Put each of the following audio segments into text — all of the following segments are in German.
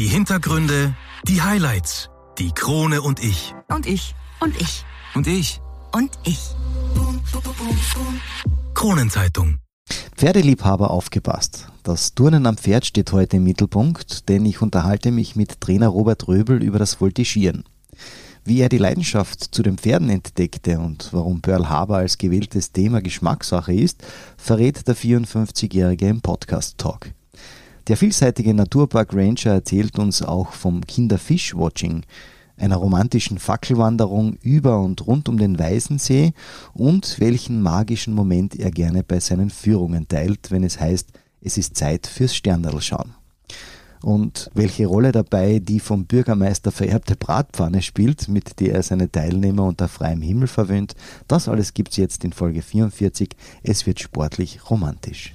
Die Hintergründe, die Highlights, die Krone und ich. Und ich. Und ich. Und ich. Und ich. Kronenzeitung. Pferdeliebhaber aufgepasst. Das Turnen am Pferd steht heute im Mittelpunkt, denn ich unterhalte mich mit Trainer Robert Röbel über das Voltigieren. Wie er die Leidenschaft zu den Pferden entdeckte und warum Pearl Harbor als gewähltes Thema Geschmackssache ist, verrät der 54-Jährige im Podcast Talk. Der vielseitige Naturpark Ranger erzählt uns auch vom Kinderfischwatching, einer romantischen Fackelwanderung über und rund um den Weißensee und welchen magischen Moment er gerne bei seinen Führungen teilt, wenn es heißt, es ist Zeit fürs Sternerlschauen. Und welche Rolle dabei die vom Bürgermeister vererbte Bratpfanne spielt, mit der er seine Teilnehmer unter freiem Himmel verwöhnt, das alles gibt's jetzt in Folge 44. Es wird sportlich romantisch.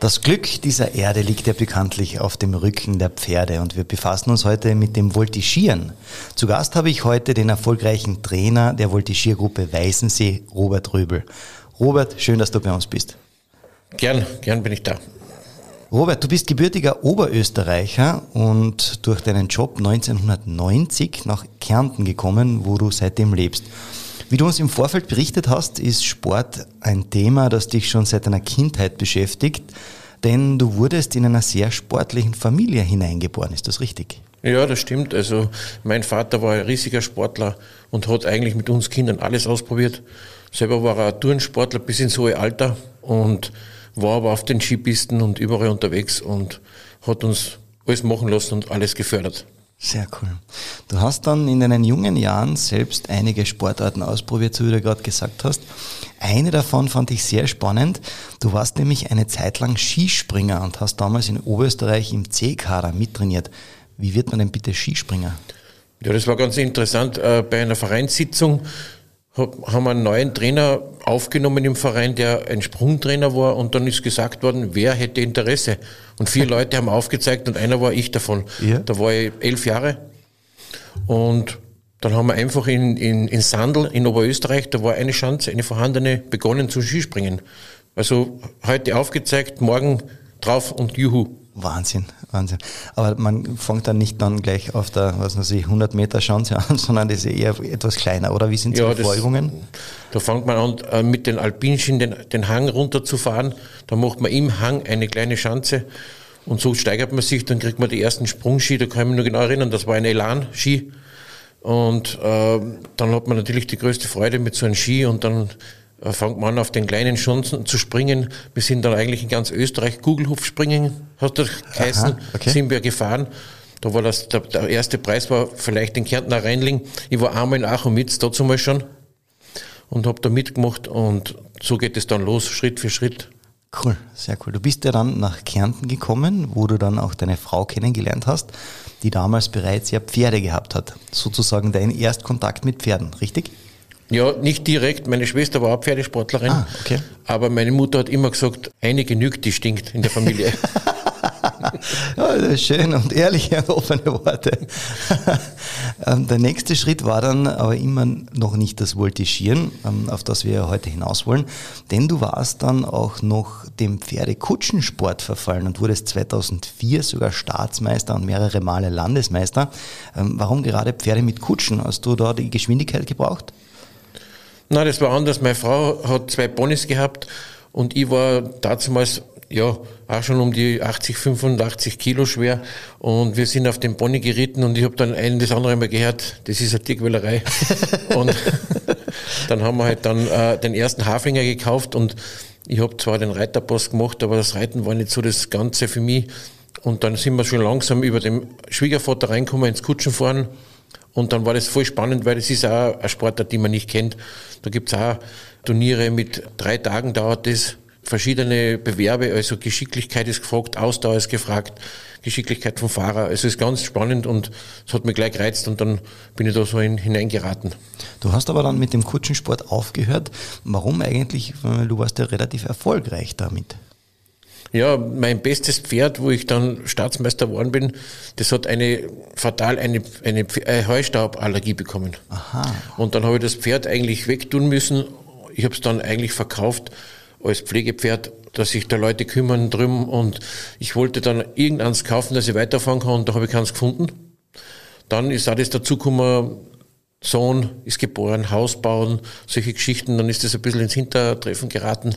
Das Glück dieser Erde liegt ja bekanntlich auf dem Rücken der Pferde und wir befassen uns heute mit dem Voltigieren. Zu Gast habe ich heute den erfolgreichen Trainer der Voltigiergruppe Weißensee, Robert Röbel. Robert, schön, dass du bei uns bist. Gern, gern bin ich da. Robert, du bist gebürtiger Oberösterreicher und durch deinen Job 1990 nach Kärnten gekommen, wo du seitdem lebst. Wie du uns im Vorfeld berichtet hast, ist Sport ein Thema, das dich schon seit deiner Kindheit beschäftigt, denn du wurdest in einer sehr sportlichen Familie hineingeboren. Ist das richtig? Ja, das stimmt. Also mein Vater war ein riesiger Sportler und hat eigentlich mit uns Kindern alles ausprobiert. Selber war er Turnsportler bis ins hohe Alter und war aber auf den Skipisten und überall unterwegs und hat uns alles machen lassen und alles gefördert. Sehr cool. Du hast dann in deinen jungen Jahren selbst einige Sportarten ausprobiert, so wie du gerade gesagt hast. Eine davon fand ich sehr spannend. Du warst nämlich eine Zeit lang Skispringer und hast damals in Oberösterreich im C-Kader mittrainiert. Wie wird man denn bitte Skispringer? Ja, das war ganz interessant. Äh, bei einer Vereinssitzung haben wir einen neuen Trainer aufgenommen im Verein, der ein Sprungtrainer war und dann ist gesagt worden, wer hätte Interesse. Und vier Leute haben aufgezeigt und einer war ich davon. Ja. Da war ich elf Jahre und dann haben wir einfach in, in, in Sandl in Oberösterreich, da war eine Chance, eine vorhandene, begonnen zu Skispringen. Also heute aufgezeigt, morgen drauf und juhu. Wahnsinn, Wahnsinn. Aber man fängt dann nicht dann gleich auf der, was weiß ich, 100 Meter Chance an, sondern das ist eher etwas kleiner, oder? Wie sind die ja, Verfolgungen? Da fängt man an, äh, mit den Alpinschen den, den Hang runterzufahren. Da macht man im Hang eine kleine Schanze und so steigert man sich, dann kriegt man die ersten Sprungski, da kann ich mich nur genau erinnern, das war ein Elan-Ski. Und äh, dann hat man natürlich die größte Freude mit so einem Ski und dann fängt man an, auf den kleinen Chancen zu springen. Wir sind dann eigentlich in ganz Österreich Kugelhupf springen, hat das geheißen, Aha, okay. sind wir gefahren. Da war das, der, der, erste Preis war vielleicht den Kärntner Rheinling. Ich war einmal in Achomitz dazu mal schon und habe da mitgemacht und so geht es dann los, Schritt für Schritt. Cool, sehr cool. Du bist ja dann nach Kärnten gekommen, wo du dann auch deine Frau kennengelernt hast, die damals bereits ja Pferde gehabt hat. Sozusagen dein Erstkontakt mit Pferden, richtig? Ja, nicht direkt. Meine Schwester war auch Pferdesportlerin. Ah, okay. Aber meine Mutter hat immer gesagt, eine genügt, die stinkt in der Familie. ja, schön und ehrliche offene Worte. Ähm, der nächste Schritt war dann aber immer noch nicht das Voltigieren, ähm, auf das wir heute hinaus wollen, denn du warst dann auch noch dem Pferdekutschensport verfallen und wurdest 2004 sogar Staatsmeister und mehrere Male Landesmeister. Ähm, warum gerade Pferde mit Kutschen? Hast du da die Geschwindigkeit gebraucht? Nein, das war anders. Meine Frau hat zwei Ponys gehabt und ich war damals ja, auch schon um die 80, 85 Kilo schwer. Und wir sind auf den Pony geritten und ich habe dann ein das andere Mal gehört, das ist eine Tierquälerei. und dann haben wir halt dann äh, den ersten Haflinger gekauft und ich habe zwar den Reiterpass gemacht, aber das Reiten war nicht so das Ganze für mich. Und dann sind wir schon langsam über dem Schwiegervater reinkommen ins Kutschenfahren. Und dann war das voll spannend, weil es ist auch ein Sportart, die man nicht kennt. Da gibt's auch Turniere mit drei Tagen dauert das. verschiedene Bewerbe, also Geschicklichkeit ist gefragt, Ausdauer ist gefragt, Geschicklichkeit vom Fahrer. Also es ist ganz spannend und es hat mich gleich gereizt und dann bin ich da so hin, hineingeraten. Du hast aber dann mit dem Kutschensport aufgehört. Warum eigentlich? Du warst ja relativ erfolgreich damit. Ja, mein bestes Pferd, wo ich dann Staatsmeister geworden bin, das hat eine fatal eine, eine, eine Heustauballergie bekommen. Aha. Und dann habe ich das Pferd eigentlich wegtun müssen. Ich habe es dann eigentlich verkauft als Pflegepferd, dass sich da Leute kümmern drum und ich wollte dann irgendeins kaufen, dass ich weiterfahren kann und da habe ich keins gefunden. Dann ist auch das dazugekommen, Sohn ist geboren, Haus bauen, solche Geschichten, dann ist das ein bisschen ins Hintertreffen geraten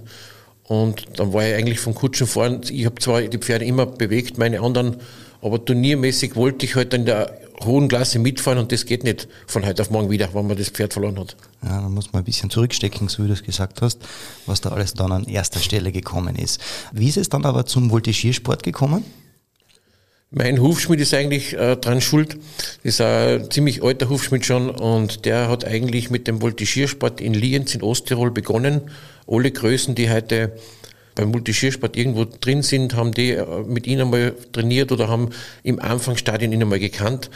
und dann war ich eigentlich vom Kutschen fahren. Ich habe zwar die Pferde immer bewegt, meine anderen, aber turniermäßig wollte ich halt in der hohen Klasse mitfahren und das geht nicht von heute auf morgen wieder, wenn man das Pferd verloren hat. Ja, dann muss man ein bisschen zurückstecken, so wie du es gesagt hast, was da alles dann an erster Stelle gekommen ist. Wie ist es dann aber zum Voltigiersport gekommen? Mein Hufschmied ist eigentlich äh, dran schuld. Das ist ein ziemlich alter Hufschmied schon und der hat eigentlich mit dem Voltigiersport in Lienz in Osttirol begonnen. Alle Größen, die heute beim Multischiersport irgendwo drin sind, haben die äh, mit ihm einmal trainiert oder haben im Anfangsstadion ihn einmal gekannt.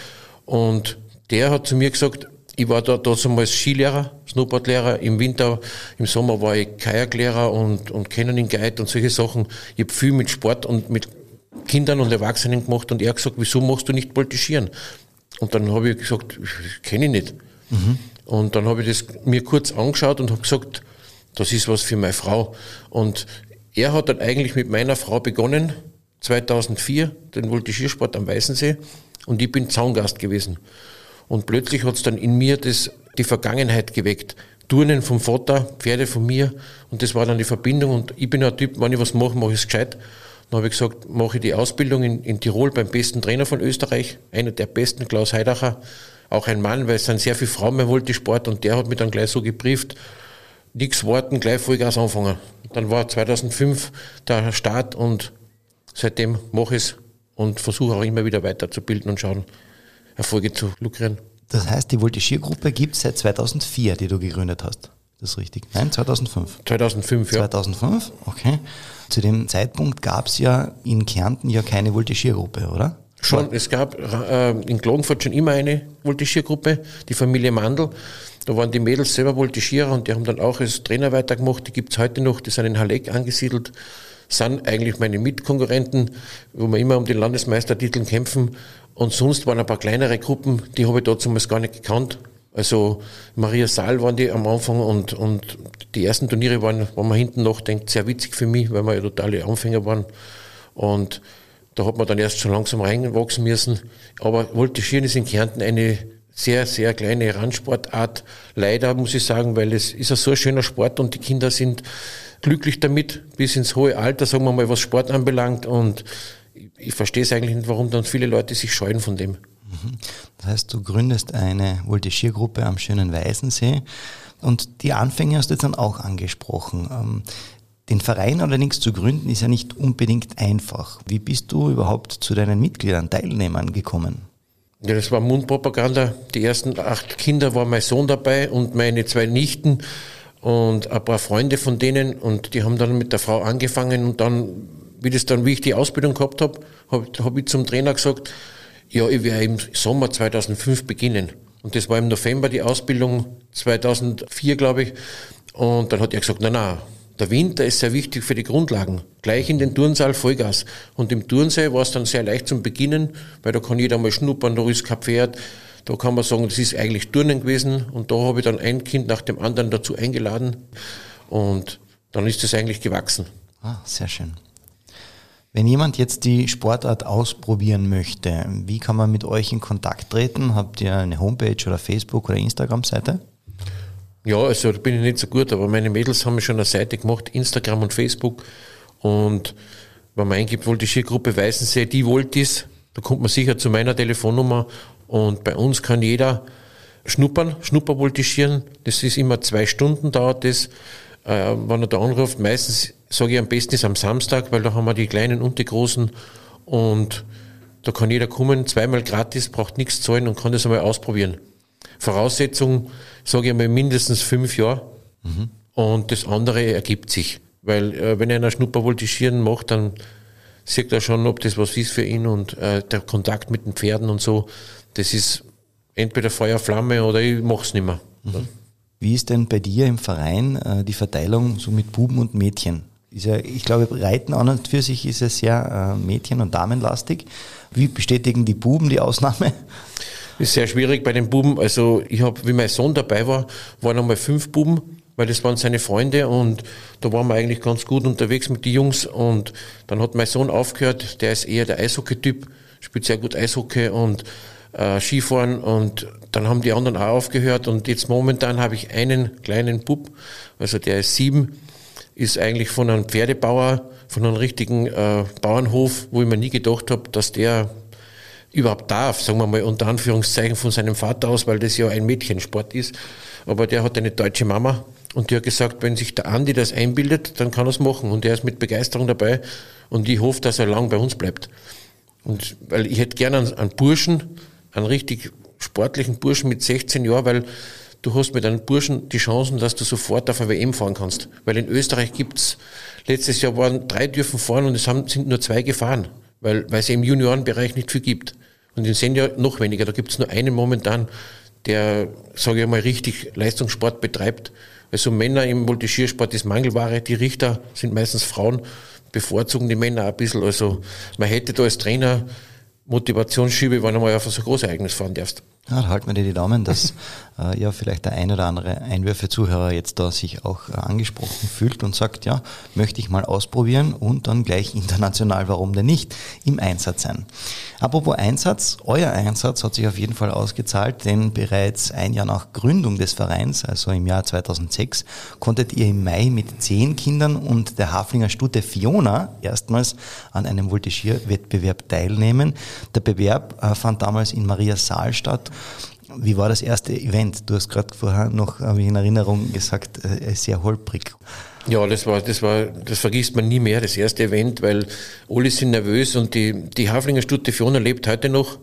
Und der hat zu mir gesagt, ich war da damals Skilehrer, Snowboardlehrer, im Winter, im Sommer war ich Kajaklehrer und, und Canyoning Guide und solche Sachen. Ich habe viel mit Sport und mit Kindern und Erwachsenen gemacht und er hat gesagt, wieso machst du nicht Voltigieren? Und dann habe ich gesagt, kenne ich nicht. Mhm. Und dann habe ich das mir kurz angeschaut und habe gesagt, das ist was für meine Frau. Und er hat dann eigentlich mit meiner Frau begonnen, 2004, den Voltigiersport am Weißensee. Und ich bin Zaungast gewesen. Und plötzlich hat es dann in mir das, die Vergangenheit geweckt. Turnen vom Vater, Pferde von mir. Und das war dann die Verbindung. Und ich bin ein Typ, wenn ich was mache, mache ich es gescheit. Dann habe ich gesagt, mache ich die Ausbildung in, in Tirol beim besten Trainer von Österreich, einer der besten, Klaus Heidacher. Auch ein Mann, weil es sind sehr viele Frauen beim Voltisport und der hat mich dann gleich so gebrieft, nichts warten, gleich Vollgas anfangen. Dann war 2005 der Start und seitdem mache ich es und versuche auch immer wieder weiterzubilden und schauen, Erfolge zu lukrieren. Das heißt, die Voltigiergruppe gibt es seit 2004, die du gegründet hast. Das ist richtig. Nein, 2005. 2005, ja. 2005, okay. Zu dem Zeitpunkt gab es ja in Kärnten ja keine Voltigiergruppe, oder? Schon, es gab äh, in Klagenfurt schon immer eine Voltigiergruppe, die Familie Mandl. Da waren die Mädels selber Voltigierer und die haben dann auch als Trainer weitergemacht. Die gibt es heute noch, die sind in Halleck angesiedelt, sind eigentlich meine Mitkonkurrenten, wo wir immer um den Landesmeistertitel kämpfen. Und sonst waren ein paar kleinere Gruppen, die habe ich damals gar nicht gekannt. Also Maria Saal waren die am Anfang und, und die ersten Turniere waren, wenn man hinten noch denkt, sehr witzig für mich, weil wir ja totale Anfänger waren. Und da hat man dann erst schon langsam reinwachsen müssen. Aber Voltigieren ist in Kärnten eine sehr, sehr kleine Randsportart. Leider muss ich sagen, weil es ist ein so schöner Sport und die Kinder sind glücklich damit bis ins hohe Alter, sagen wir mal, was Sport anbelangt. Und ich verstehe es eigentlich nicht, warum dann viele Leute sich scheuen von dem. Mhm. Das heißt, du gründest eine Voltigiergruppe am schönen Weißensee und die Anfänge hast du jetzt dann auch angesprochen. Ähm, den Verein allerdings zu gründen ist ja nicht unbedingt einfach. Wie bist du überhaupt zu deinen Mitgliedern, Teilnehmern gekommen? Ja, das war Mundpropaganda. Die ersten acht Kinder war mein Sohn dabei und meine zwei Nichten und ein paar Freunde von denen und die haben dann mit der Frau angefangen und dann, wie das dann, wie ich die Ausbildung gehabt habe, habe hab ich zum Trainer gesagt, ja, ich werde im Sommer 2005 beginnen. Und das war im November die Ausbildung 2004, glaube ich. Und dann hat er gesagt, na na, der Winter ist sehr wichtig für die Grundlagen. Gleich in den Turnsaal Vollgas. Und im Turnsee war es dann sehr leicht zum Beginnen, weil da kann jeder mal schnuppern, da ist kein Pferd. Da kann man sagen, das ist eigentlich Turnen gewesen. Und da habe ich dann ein Kind nach dem anderen dazu eingeladen. Und dann ist es eigentlich gewachsen. Ah, sehr schön. Wenn jemand jetzt die Sportart ausprobieren möchte, wie kann man mit euch in Kontakt treten? Habt ihr eine Homepage oder Facebook oder Instagram-Seite? Ja, also da bin ich nicht so gut, aber meine Mädels haben schon eine Seite gemacht, Instagram und Facebook. Und wenn man eingibt, Voltigiergruppe Weißensee, die Voltis, da kommt man sicher zu meiner Telefonnummer. Und bei uns kann jeder schnuppern, Schnuppervoltigieren. Das ist immer zwei Stunden dauert das. Äh, wenn er da anruft, meistens sage ich am besten ist am Samstag, weil da haben wir die Kleinen und die Großen und da kann jeder kommen, zweimal gratis, braucht nichts zahlen und kann das einmal ausprobieren. Voraussetzung, sage ich einmal, mindestens fünf Jahre mhm. und das andere ergibt sich. Weil äh, wenn einer Schnuppervoltigieren macht, dann sieht er schon, ob das was ist für ihn und äh, der Kontakt mit den Pferden und so, das ist entweder Feuer, Flamme oder ich mach's nicht mehr. Mhm. Wie ist denn bei dir im Verein äh, die Verteilung so mit Buben und Mädchen? Ist ja, ich glaube, Reiten an und für sich ist es sehr äh, Mädchen- und Damenlastig. Wie bestätigen die Buben die Ausnahme? Ist sehr schwierig bei den Buben. Also ich habe, wie mein Sohn dabei war, waren einmal fünf Buben, weil das waren seine Freunde und da waren wir eigentlich ganz gut unterwegs mit den Jungs und dann hat mein Sohn aufgehört, der ist eher der Eishockey-Typ, spielt sehr gut Eishockey und äh, Skifahren und dann haben die anderen auch aufgehört und jetzt momentan habe ich einen kleinen Bub, also der ist sieben, ist eigentlich von einem Pferdebauer, von einem richtigen äh, Bauernhof, wo ich mir nie gedacht habe, dass der überhaupt darf, sagen wir mal unter Anführungszeichen von seinem Vater aus, weil das ja ein Mädchensport ist. Aber der hat eine deutsche Mama und die hat gesagt, wenn sich der Andi das einbildet, dann kann er es machen. Und er ist mit Begeisterung dabei und ich hoffe, dass er lang bei uns bleibt. Und weil ich hätte gerne einen, Burschen, einen richtig sportlichen Burschen mit 16 Jahren, weil du hast mit einem Burschen die Chancen, dass du sofort auf eine WM fahren kannst. Weil in Österreich gibt's letztes Jahr waren drei dürfen fahren und es haben, sind nur zwei gefahren, weil, weil es im Juniorenbereich nicht viel gibt. Und in Senior noch weniger. Da gibt es nur einen momentan, der, sage ich mal, richtig Leistungssport betreibt. Also Männer im Multischiersport ist Mangelware. Die Richter sind meistens Frauen, bevorzugen die Männer ein bisschen. Also man hätte da als Trainer Motivationsschiebe, wenn du mal auf so ein Großereignis fahren darfst. Ja, da halten wir dir die Daumen, dass äh, ja vielleicht der ein oder andere Einwürfe-Zuhörer jetzt da sich auch äh, angesprochen fühlt und sagt, ja, möchte ich mal ausprobieren und dann gleich international, warum denn nicht, im Einsatz sein. Apropos Einsatz, euer Einsatz hat sich auf jeden Fall ausgezahlt, denn bereits ein Jahr nach Gründung des Vereins, also im Jahr 2006, konntet ihr im Mai mit zehn Kindern und der Haflinger Stute Fiona erstmals an einem Voltigierwettbewerb teilnehmen. Der Bewerb äh, fand damals in Maria Saal statt wie war das erste Event? Du hast gerade vorher noch in Erinnerung gesagt, äh, sehr holprig. Ja, das war, das war, das vergisst man nie mehr, das erste Event, weil alle sind nervös und die, die Haflinger Stute Fiona lebt heute noch,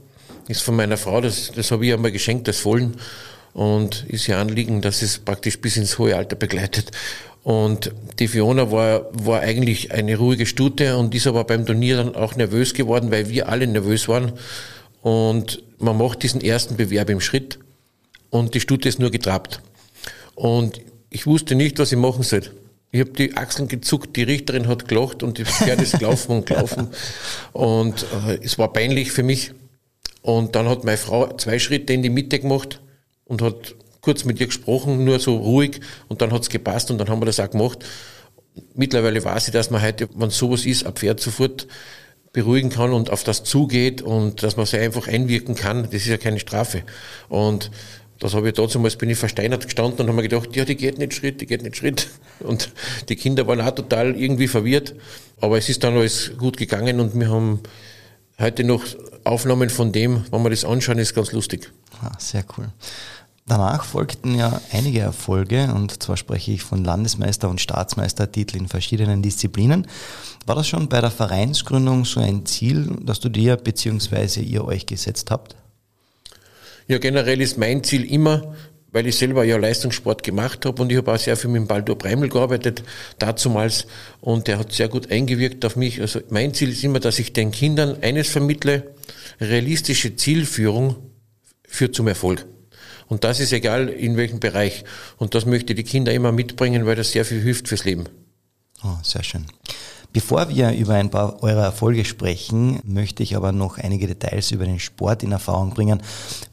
ist von meiner Frau, das, das habe ich einmal geschenkt, das Vollen und ist ihr Anliegen, dass es praktisch bis ins hohe Alter begleitet. Und die Fiona war, war eigentlich eine ruhige Stute und ist aber beim Turnier dann auch nervös geworden, weil wir alle nervös waren. Und man macht diesen ersten Bewerb im Schritt und die Stute ist nur getrabt. Und ich wusste nicht, was ich machen soll. Ich habe die Achseln gezuckt, die Richterin hat gelacht und die Pferd ist gelaufen und gelaufen. Und äh, es war peinlich für mich. Und dann hat meine Frau zwei Schritte in die Mitte gemacht und hat kurz mit ihr gesprochen, nur so ruhig. Und dann hat's gepasst und dann haben wir das auch gemacht. Mittlerweile weiß ich, dass man heute, wenn sowas ist, ein Pferd sofort beruhigen kann und auf das zugeht und dass man sich einfach einwirken kann, das ist ja keine Strafe. Und das habe ich damals, bin ich versteinert gestanden und habe mir gedacht, ja, die geht nicht Schritt, die geht nicht Schritt. Und die Kinder waren auch total irgendwie verwirrt. Aber es ist dann alles gut gegangen und wir haben heute noch Aufnahmen von dem, wenn wir das anschauen, ist ganz lustig. Ah, sehr cool. Danach folgten ja einige Erfolge und zwar spreche ich von Landesmeister- und Staatsmeistertitel in verschiedenen Disziplinen. War das schon bei der Vereinsgründung so ein Ziel, das du dir bzw. ihr euch gesetzt habt? Ja, generell ist mein Ziel immer, weil ich selber ja Leistungssport gemacht habe und ich habe auch sehr viel mit dem Baldur Breimel gearbeitet, dazumals, und der hat sehr gut eingewirkt auf mich. Also mein Ziel ist immer, dass ich den Kindern eines vermittle, realistische Zielführung führt zum Erfolg. Und das ist egal in welchem Bereich. Und das möchte ich die Kinder immer mitbringen, weil das sehr viel hilft fürs Leben. Oh, sehr schön. Bevor wir über ein paar eurer Erfolge sprechen, möchte ich aber noch einige Details über den Sport in Erfahrung bringen.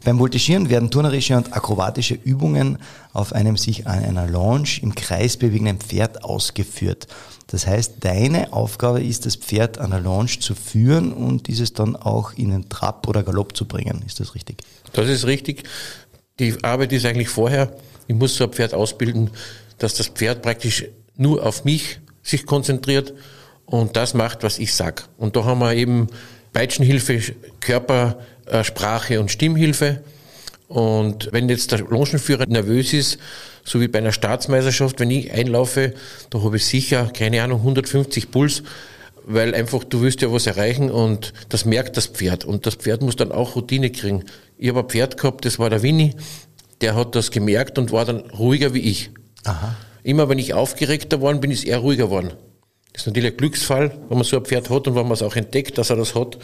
Beim Voltigieren werden turnerische und akrobatische Übungen auf einem sich an einer Launch im Kreis bewegenden Pferd ausgeführt. Das heißt, deine Aufgabe ist, das Pferd an der Launch zu führen und dieses dann auch in den Trab oder Galopp zu bringen. Ist das richtig? Das ist richtig. Die Arbeit ist eigentlich vorher, ich muss so ein Pferd ausbilden, dass das Pferd praktisch nur auf mich sich konzentriert und das macht, was ich sag. Und da haben wir eben Peitschenhilfe, Körpersprache und Stimmhilfe. Und wenn jetzt der Longenführer nervös ist, so wie bei einer Staatsmeisterschaft, wenn ich einlaufe, da habe ich sicher, keine Ahnung, 150 Puls, weil einfach du willst ja was erreichen und das merkt das Pferd. Und das Pferd muss dann auch Routine kriegen. Ich habe ein Pferd gehabt, das war der Winnie, der hat das gemerkt und war dann ruhiger wie ich. Aha. Immer wenn ich aufgeregter geworden bin, ist er ruhiger geworden. Das ist natürlich ein Glücksfall, wenn man so ein Pferd hat und wenn man es auch entdeckt, dass er das hat.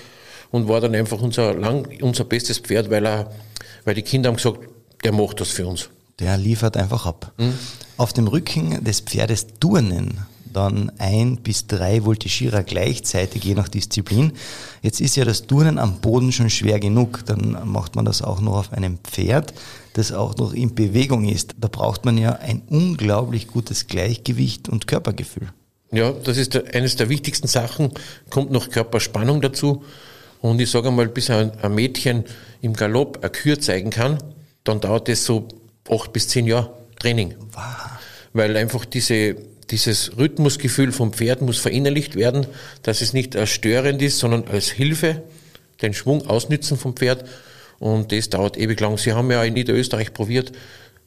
Und war dann einfach unser, lang, unser bestes Pferd, weil, er, weil die Kinder haben gesagt, der macht das für uns. Der liefert einfach ab. Mhm. Auf dem Rücken des Pferdes turnen dann ein bis drei Voltigierer gleichzeitig, je nach Disziplin. Jetzt ist ja das Turnen am Boden schon schwer genug, dann macht man das auch noch auf einem Pferd, das auch noch in Bewegung ist. Da braucht man ja ein unglaublich gutes Gleichgewicht und Körpergefühl. Ja, das ist eines der wichtigsten Sachen, kommt noch Körperspannung dazu. Und ich sage einmal, bis ein, Mädchen im Galopp eine Kür zeigen kann, dann dauert es so acht bis zehn Jahre Training. Wow. Weil einfach diese, dieses Rhythmusgefühl vom Pferd muss verinnerlicht werden, dass es nicht als störend ist, sondern als Hilfe, den Schwung ausnützen vom Pferd. Und das dauert ewig lang. Sie haben ja in Niederösterreich probiert,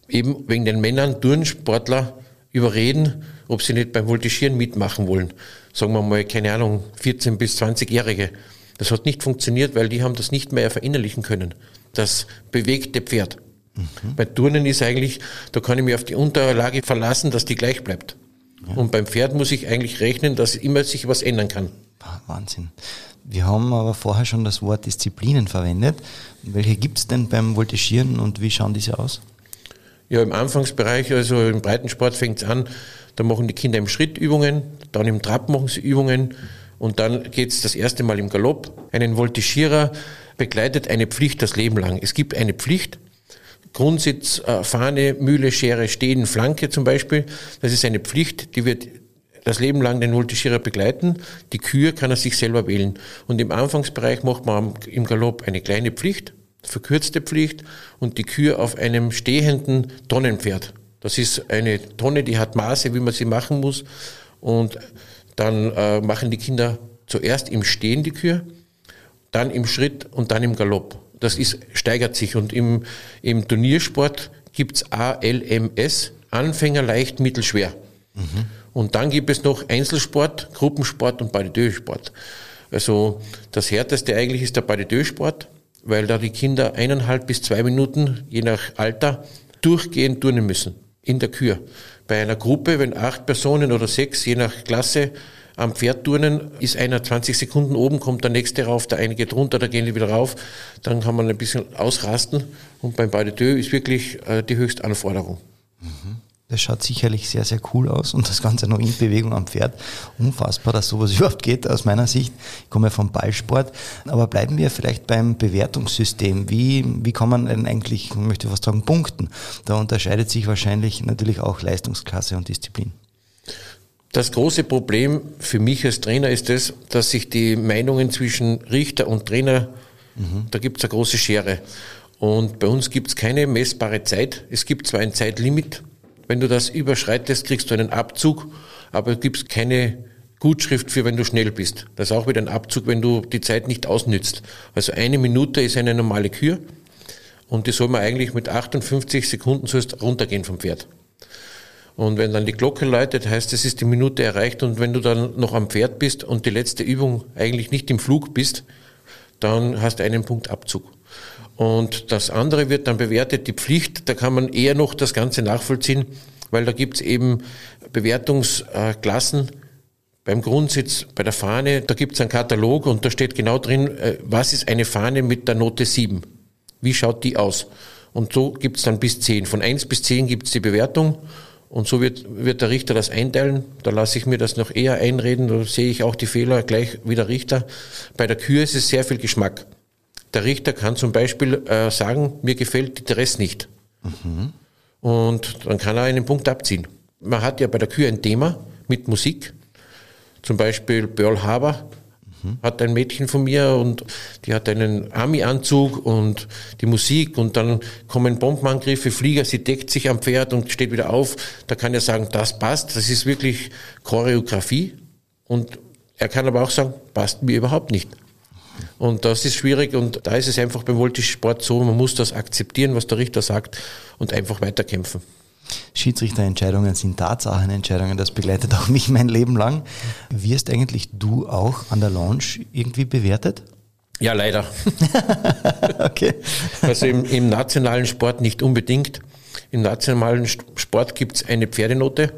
eben wegen den Männern, Turnsportler, überreden, ob sie nicht beim Voltigieren mitmachen wollen. Sagen wir mal, keine Ahnung, 14- bis 20-Jährige. Das hat nicht funktioniert, weil die haben das nicht mehr verinnerlichen können. Das bewegte Pferd. Mhm. Bei Turnen ist eigentlich, da kann ich mich auf die Unterlage verlassen, dass die gleich bleibt. Ja. Und beim Pferd muss ich eigentlich rechnen, dass immer sich was ändern kann. Wahnsinn. Wir haben aber vorher schon das Wort Disziplinen verwendet. Welche gibt es denn beim Voltigieren und wie schauen diese aus? Ja, im Anfangsbereich, also im Breitensport fängt es an, da machen die Kinder im Schritt Übungen, dann im Trab machen sie Übungen und dann geht es das erste Mal im Galopp. Einen Voltigierer begleitet eine Pflicht das Leben lang. Es gibt eine Pflicht, Grundsitz, äh, Fahne, Mühle, Schere, Stehen, Flanke zum Beispiel. Das ist eine Pflicht, die wird das Leben lang den Voltigierer begleiten. Die Kühe kann er sich selber wählen. Und im Anfangsbereich macht man im Galopp eine kleine Pflicht, verkürzte Pflicht und die Kühe auf einem stehenden Tonnenpferd. Das ist eine Tonne, die hat Maße, wie man sie machen muss. Und dann äh, machen die Kinder zuerst im Stehen die Kühe, dann im Schritt und dann im Galopp. Das ist, steigert sich. Und im, im Turniersport gibt's ALMS, Anfänger leicht, mittelschwer. Mhm. Und dann gibt es noch Einzelsport, Gruppensport und Badideu-Sport. Also das härteste eigentlich ist der Badideu-Sport, weil da die Kinder eineinhalb bis zwei Minuten, je nach Alter, durchgehend turnen müssen in der Kür. Bei einer Gruppe, wenn acht Personen oder sechs, je nach Klasse, am Pferd turnen, ist einer 20 Sekunden oben, kommt der nächste rauf, der eine geht runter, da gehen die wieder rauf, dann kann man ein bisschen ausrasten und beim Pas de Deux ist wirklich äh, die höchste Anforderung. Mhm. Das schaut sicherlich sehr, sehr cool aus und das Ganze noch in Bewegung am Pferd. Unfassbar, dass sowas überhaupt geht aus meiner Sicht. Ich komme vom Ballsport. Aber bleiben wir vielleicht beim Bewertungssystem. Wie, wie kann man denn eigentlich, ich möchte fast sagen, punkten? Da unterscheidet sich wahrscheinlich natürlich auch Leistungsklasse und Disziplin. Das große Problem für mich als Trainer ist das, dass sich die Meinungen zwischen Richter und Trainer, mhm. da gibt es eine große Schere. Und bei uns gibt es keine messbare Zeit. Es gibt zwar ein Zeitlimit. Wenn du das überschreitest, kriegst du einen Abzug, aber es gibt keine Gutschrift für, wenn du schnell bist. Das ist auch wieder ein Abzug, wenn du die Zeit nicht ausnützt. Also eine Minute ist eine normale Kür und die soll man eigentlich mit 58 Sekunden runtergehen vom Pferd. Und wenn dann die Glocke läutet, heißt es ist die Minute erreicht und wenn du dann noch am Pferd bist und die letzte Übung eigentlich nicht im Flug bist, dann hast du einen Punkt Abzug. Und das andere wird dann bewertet, die Pflicht, da kann man eher noch das Ganze nachvollziehen, weil da gibt's eben Bewertungsklassen. Beim Grundsitz, bei der Fahne, da gibt's einen Katalog und da steht genau drin, äh, was ist eine Fahne mit der Note 7? Wie schaut die aus? Und so gibt's dann bis 10. Von 1 bis 10 gibt's die Bewertung und so wird, wird der Richter das einteilen. Da lasse ich mir das noch eher einreden. Da sehe ich auch die Fehler gleich wie der Richter. Bei der Kür ist es sehr viel Geschmack. Der Richter kann zum Beispiel äh, sagen, mir gefällt die Dress nicht. Mhm. Und dann kann er einen Punkt abziehen. Man hat ja bei der Kür ein Thema mit Musik. Zum Beispiel Pearl Harbor. Hat ein Mädchen von mir und die hat einen Army-Anzug und die Musik und dann kommen Bombenangriffe, Flieger, sie deckt sich am Pferd und steht wieder auf. Da kann er sagen, das passt, das ist wirklich Choreografie. Und er kann aber auch sagen, passt mir überhaupt nicht. Und das ist schwierig und da ist es einfach beim Voltisport so, man muss das akzeptieren, was der Richter sagt und einfach weiterkämpfen. Schiedsrichterentscheidungen sind Tatsachenentscheidungen, das begleitet auch mich mein Leben lang. Wirst eigentlich du auch an der Lounge irgendwie bewertet? Ja, leider. okay. Also im, im nationalen Sport nicht unbedingt. Im nationalen Sport gibt es eine Pferdenote.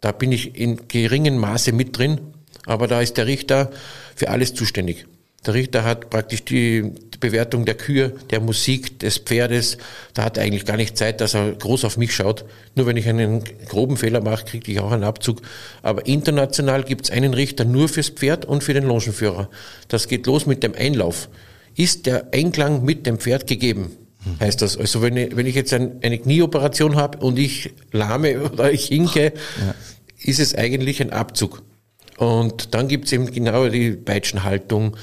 Da bin ich in geringem Maße mit drin, aber da ist der Richter für alles zuständig. Der Richter hat praktisch die Bewertung der Kühe, der Musik, des Pferdes. Da hat er eigentlich gar nicht Zeit, dass er groß auf mich schaut. Nur wenn ich einen groben Fehler mache, kriege ich auch einen Abzug. Aber international gibt es einen Richter nur fürs Pferd und für den Longenführer. Das geht los mit dem Einlauf. Ist der Einklang mit dem Pferd gegeben? heißt das. Also wenn ich, wenn ich jetzt ein, eine Knieoperation habe und ich lahme oder ich hinke, ja. ist es eigentlich ein Abzug. Und dann gibt es eben genau die Peitschenhaltung.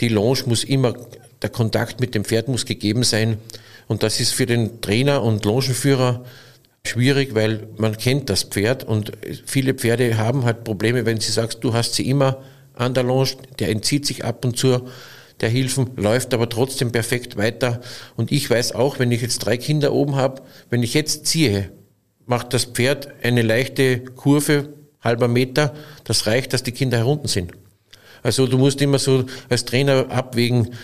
Die Longe muss immer, der Kontakt mit dem Pferd muss gegeben sein. Und das ist für den Trainer und Longenführer schwierig, weil man kennt das Pferd und viele Pferde haben halt Probleme, wenn sie sagst, du hast sie immer an der Longe, der entzieht sich ab und zu der Hilfen, läuft aber trotzdem perfekt weiter. Und ich weiß auch, wenn ich jetzt drei Kinder oben habe, wenn ich jetzt ziehe, macht das Pferd eine leichte Kurve, halber Meter, das reicht, dass die Kinder herunten sind. Also du musst immer so als Trainer abwägen,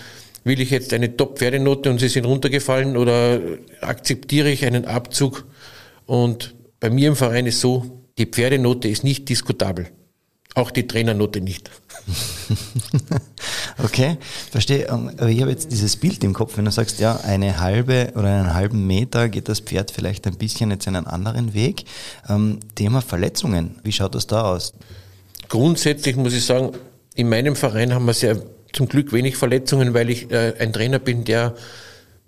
will ich jetzt eine Top-Pferdenote und sie sind runtergefallen oder akzeptiere ich einen Abzug? Und bei mir im Verein ist so, die Pferdenote ist nicht diskutabel. Auch die Trainernote nicht. okay, verstehe. Aber ich habe jetzt dieses Bild im Kopf, wenn du sagst, ja, eine halbe oder einen halben Meter geht das Pferd vielleicht ein bisschen jetzt einen anderen Weg. Ähm, Thema Verletzungen, wie schaut das da aus? Grundsätzlich muss ich sagen, in meinem Verein haben wir sehr zum Glück wenig Verletzungen, weil ich äh, ein Trainer bin, der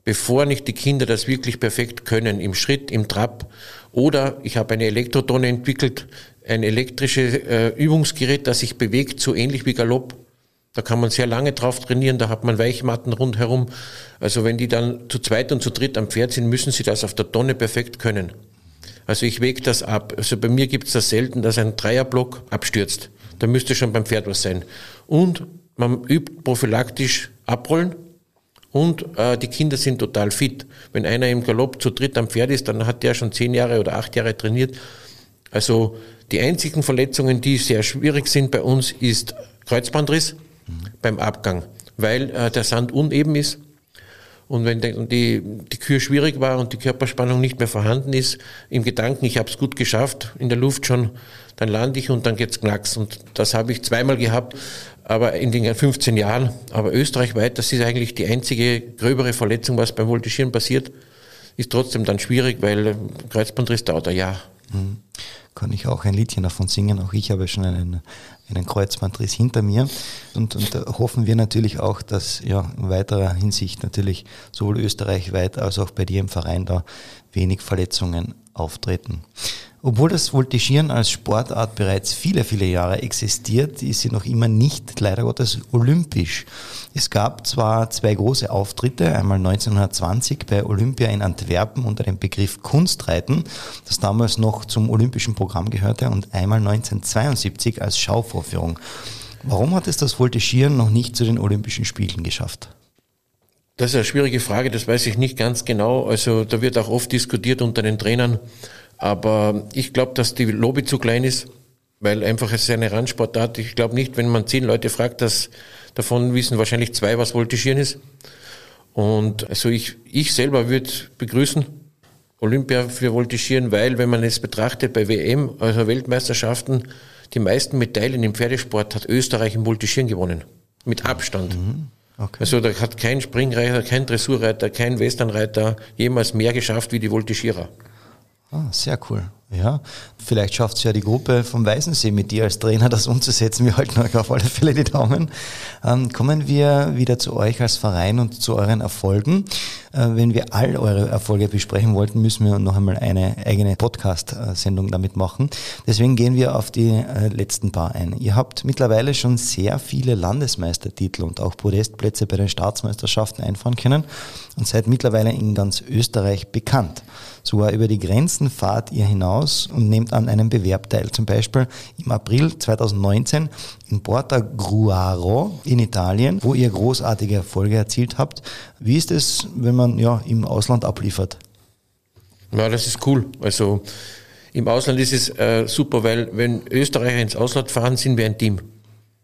bevor nicht die Kinder das wirklich perfekt können, im Schritt, im Trab, oder ich habe eine Elektrotonne entwickelt, ein elektrisches äh, Übungsgerät, das sich bewegt, so ähnlich wie Galopp. Da kann man sehr lange drauf trainieren, da hat man Weichmatten rundherum. Also wenn die dann zu zweit und zu dritt am Pferd sind, müssen sie das auf der Tonne perfekt können. Also ich wege das ab. Also bei mir gibt es das selten, dass ein Dreierblock abstürzt. Da müsste schon beim Pferd was sein. Und man übt prophylaktisch abrollen und äh, die Kinder sind total fit. Wenn einer im Galopp zu dritt am Pferd ist, dann hat der schon zehn Jahre oder acht Jahre trainiert. Also die einzigen Verletzungen, die sehr schwierig sind bei uns, ist Kreuzbandriss mhm. beim Abgang, weil äh, der Sand uneben ist. Und wenn die, die Kür schwierig war und die Körperspannung nicht mehr vorhanden ist, im Gedanken, ich habe es gut geschafft, in der Luft schon, dann lande ich und dann geht's knacks. Und das habe ich zweimal gehabt, aber in den 15 Jahren. Aber österreichweit, das ist eigentlich die einzige gröbere Verletzung, was beim Voltigieren passiert, ist trotzdem dann schwierig, weil Kreuzbandriss dauert ein Jahr. Mhm kann ich auch ein Liedchen davon singen. Auch ich habe schon einen, einen Kreuzbandriss hinter mir. Und, und da hoffen wir natürlich auch, dass ja, in weiterer Hinsicht natürlich sowohl österreichweit als auch bei dir im Verein da wenig Verletzungen auftreten. Obwohl das Voltigieren als Sportart bereits viele, viele Jahre existiert, ist sie noch immer nicht, leider Gottes, olympisch. Es gab zwar zwei große Auftritte, einmal 1920 bei Olympia in Antwerpen unter dem Begriff Kunstreiten, das damals noch zum olympischen Programm gehörte, und einmal 1972 als Schauvorführung. Warum hat es das Voltigieren noch nicht zu den Olympischen Spielen geschafft? Das ist eine schwierige Frage, das weiß ich nicht ganz genau. Also da wird auch oft diskutiert unter den Trainern. Aber ich glaube, dass die Lobby zu klein ist, weil einfach es ist eine Randsportart. Ich glaube nicht, wenn man zehn Leute fragt, dass davon wissen wahrscheinlich zwei, was Voltigieren ist. Und also ich, ich selber würde begrüßen, Olympia für Voltigieren, weil wenn man es betrachtet bei WM, also Weltmeisterschaften, die meisten Medaillen im Pferdesport hat Österreich im Voltigieren gewonnen. Mit Abstand. Mhm. Okay. Also da hat kein Springreiter, kein Dressurreiter, kein Westernreiter jemals mehr geschafft wie die Voltigierer. Ah, sehr cool. Ja, vielleicht schafft es ja die Gruppe vom Weißensee mit dir als Trainer, das umzusetzen. Wir halten euch auf alle Fälle die Daumen. Ähm, kommen wir wieder zu euch als Verein und zu euren Erfolgen. Äh, wenn wir all eure Erfolge besprechen wollten, müssen wir noch einmal eine eigene Podcast-Sendung damit machen. Deswegen gehen wir auf die äh, letzten paar ein. Ihr habt mittlerweile schon sehr viele Landesmeistertitel und auch Podestplätze bei den Staatsmeisterschaften einfahren können und seid mittlerweile in ganz Österreich bekannt. Sogar über die Grenzen fahrt ihr hinaus und nehmt an einem Bewerb teil. Zum Beispiel im April 2019 in Porta Gruaro in Italien, wo ihr großartige Erfolge erzielt habt. Wie ist es, wenn man ja im Ausland abliefert? Ja, das ist cool. Also im Ausland ist es äh, super, weil wenn Österreicher ins Ausland fahren, sind wir ein Team.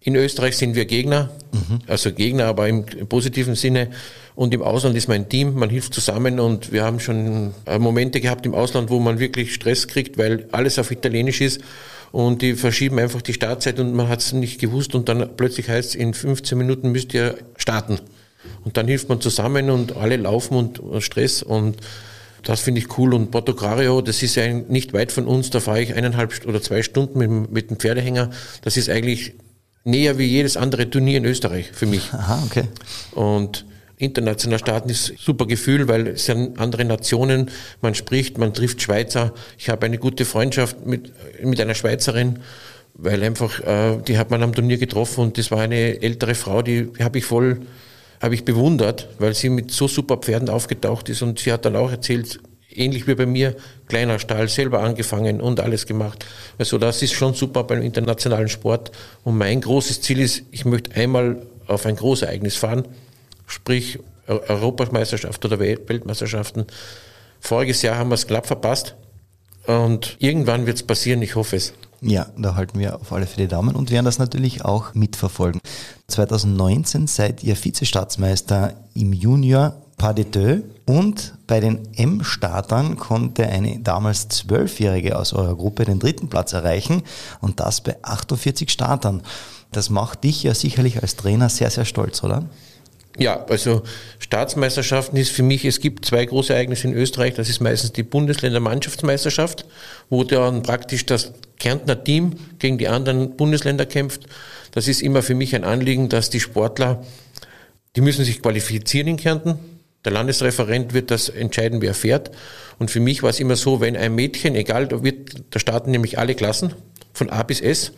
In Österreich sind wir Gegner, mhm. also Gegner, aber im, im, positiven Sinne. Und im Ausland ist mein Team, man hilft zusammen und wir haben schon äh, Momente gehabt im Ausland, wo man wirklich Stress kriegt, weil alles auf Italienisch ist und die verschieben einfach die Startzeit und man hat es nicht gewusst und dann plötzlich heißt es, in 15 Minuten müsst ihr starten. Und dann hilft man zusammen und alle laufen und, und Stress und das finde ich cool. Und Porto Cario, das ist ja nicht weit von uns, da fahre ich eineinhalb oder zwei Stunden mit, mit dem Pferdehänger. Das ist eigentlich näher wie jedes andere Turnier in Österreich für mich. Aha, okay. Und international starten ist ein super Gefühl, weil es sind andere Nationen, man spricht, man trifft Schweizer. Ich habe eine gute Freundschaft mit, mit einer Schweizerin, weil einfach, äh, die hat man am Turnier getroffen und das war eine ältere Frau, die, die habe ich voll, habe ich bewundert, weil sie mit so super Pferden aufgetaucht ist und sie hat dann auch erzählt, ähnlich wie bei mir, kleiner Stall, selber angefangen und alles gemacht. Also das ist schon super beim internationalen Sport. Und mein großes Ziel ist, ich möchte einmal auf ein Großereignis fahren, sprich Europameisterschaft oder Weltmeisterschaften. Voriges Jahr haben wir es knapp verpasst und irgendwann wird es passieren, ich hoffe es. Ja, da halten wir auf alle Fälle Daumen und werden das natürlich auch mitverfolgen. 2019 seid ihr Vizestaatsmeister im Junior Pas de Deux und bei den M-Startern konnte eine damals Zwölfjährige aus eurer Gruppe den dritten Platz erreichen und das bei 48 Startern. Das macht dich ja sicherlich als Trainer sehr, sehr stolz, oder? Ja, also Staatsmeisterschaften ist für mich, es gibt zwei große Ereignisse in Österreich. Das ist meistens die Bundesländermannschaftsmeisterschaft, wo dann praktisch das Kärntner Team gegen die anderen Bundesländer kämpft. Das ist immer für mich ein Anliegen, dass die Sportler, die müssen sich qualifizieren in Kärnten. Der Landesreferent wird das entscheiden, wer fährt. Und für mich war es immer so, wenn ein Mädchen, egal, da, wird, da starten nämlich alle Klassen von A bis S.